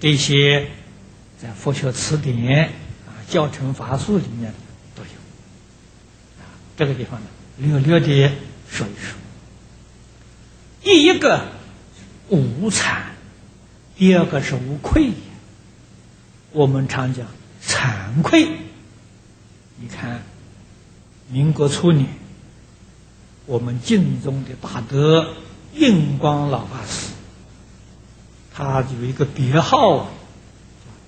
这些在佛学词典啊、教程法术里面都有。啊，这个地方呢，略略的说一说。第一个无惭，第二个是无愧。我们常讲惭愧。你看，民国初年，我们敬宗的大德印光老法师，他有一个别号，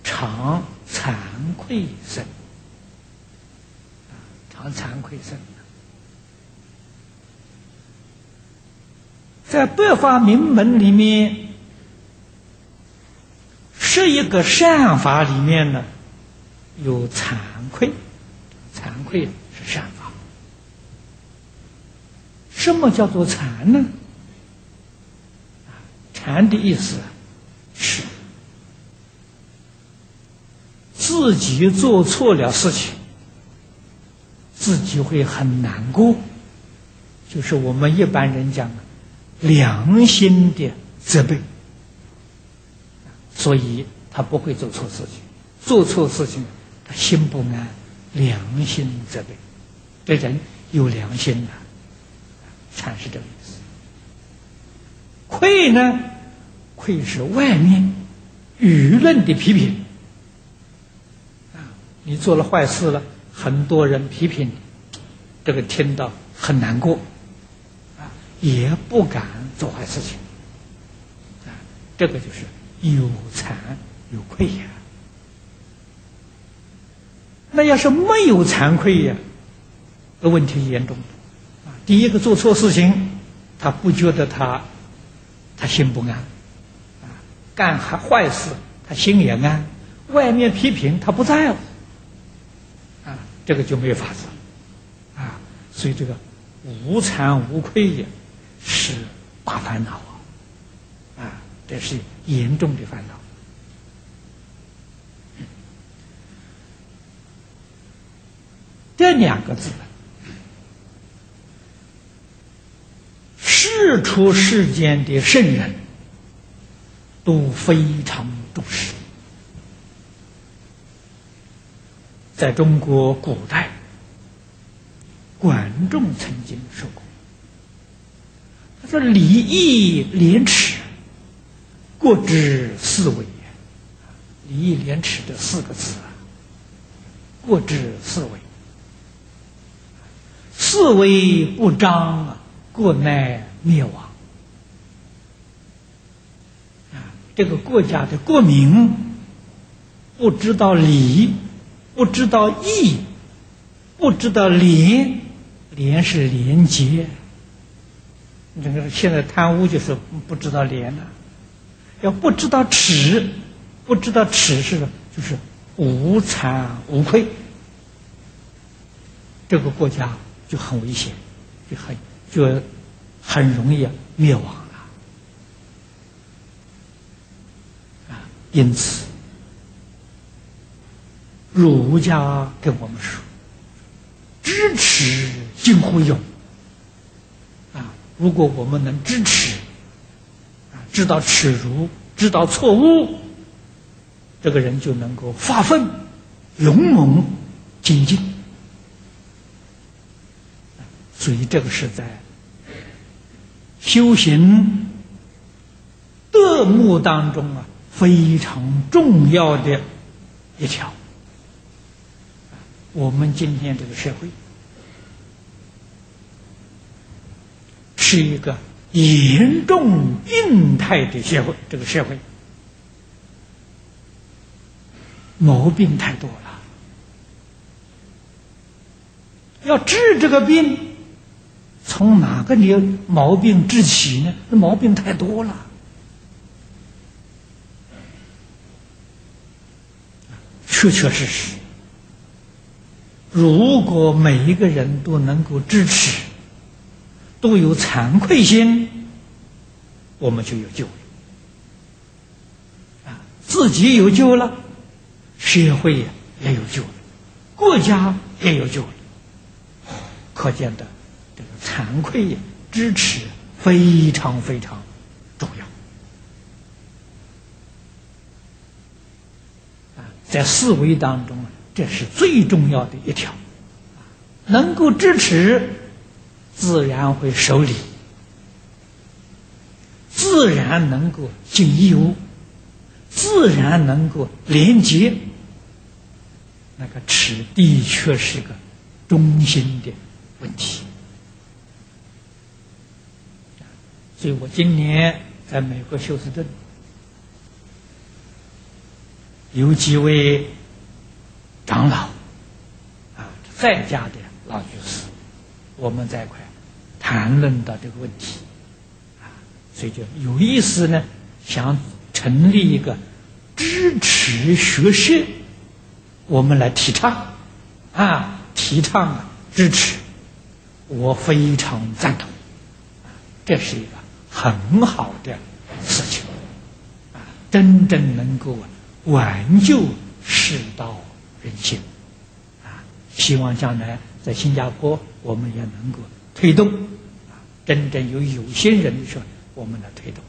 常惭愧僧。常惭愧僧，在百法名门里面，十一个善法里面呢，有惭愧。惭愧是善法。什么叫做惭呢？惭的意思是自己做错了事情，自己会很难过，就是我们一般人讲的良心的责备，所以他不会做错事情。做错事情，他心不安。良心责备，这人有良心的，才是这个意思。愧呢？愧是外面舆论的批评啊！你做了坏事了，很多人批评你，这个听到很难过啊，也不敢做坏事情啊。这个就是有惭有愧呀。那要是没有惭愧呀，这问题严重。啊，第一个做错事情，他不觉得他，他心不安；干还坏事，他心也安。外面批评他不在乎，啊，这个就没有法子。啊，所以这个无惭无愧也是大烦恼啊，啊，这是严重的烦恼。这两个字，世出世间的圣人都非常重视。在中国古代，管仲曾经说过：“他说礼义廉耻，过之四维。”礼义廉耻这四个字啊，国之四维。四维不张啊，国乃灭亡。啊，这个国家的国民不知道礼，不知道义，不知道廉，廉是廉洁。这个现在贪污就是不知道廉了，要不知道耻，不知道耻是就是无惭无愧。这个国家。就很危险，就很就很容易灭亡了啊！因此，儒家跟我们说：“知耻近乎勇。”啊，如果我们能知耻啊，知道耻辱，知道错误，这个人就能够发奋、勇猛、精进。所以，这个是在修行德目当中啊，非常重要的一条。我们今天这个社会是一个严重病态的社会，这个社会毛病太多了，要治这个病。从哪个里毛病治起呢？那毛病太多了。确确实实，如果每一个人都能够支持，都有惭愧心，我们就有救了。啊，自己有救了，社会也有救了，国家也有救了。可见的。这个惭愧支持非常非常重要在思维当中，这是最重要的一条，能够支持，自然会守礼，自然能够尽义务，自然能够廉洁。那个持的确是个中心的问题，所以我今年在美国休斯顿。有几位长老啊，在家的老居士，我们在一块谈论到这个问题啊，所以就有意思呢，想成立一个支持学社，我们来提倡啊，提倡支持，我非常赞同，这是一个很好的事情啊，真正能够啊。挽救世道人心，啊！希望将来在新加坡，我们也能够推动，啊，真正有有心人的时候，我们来推动。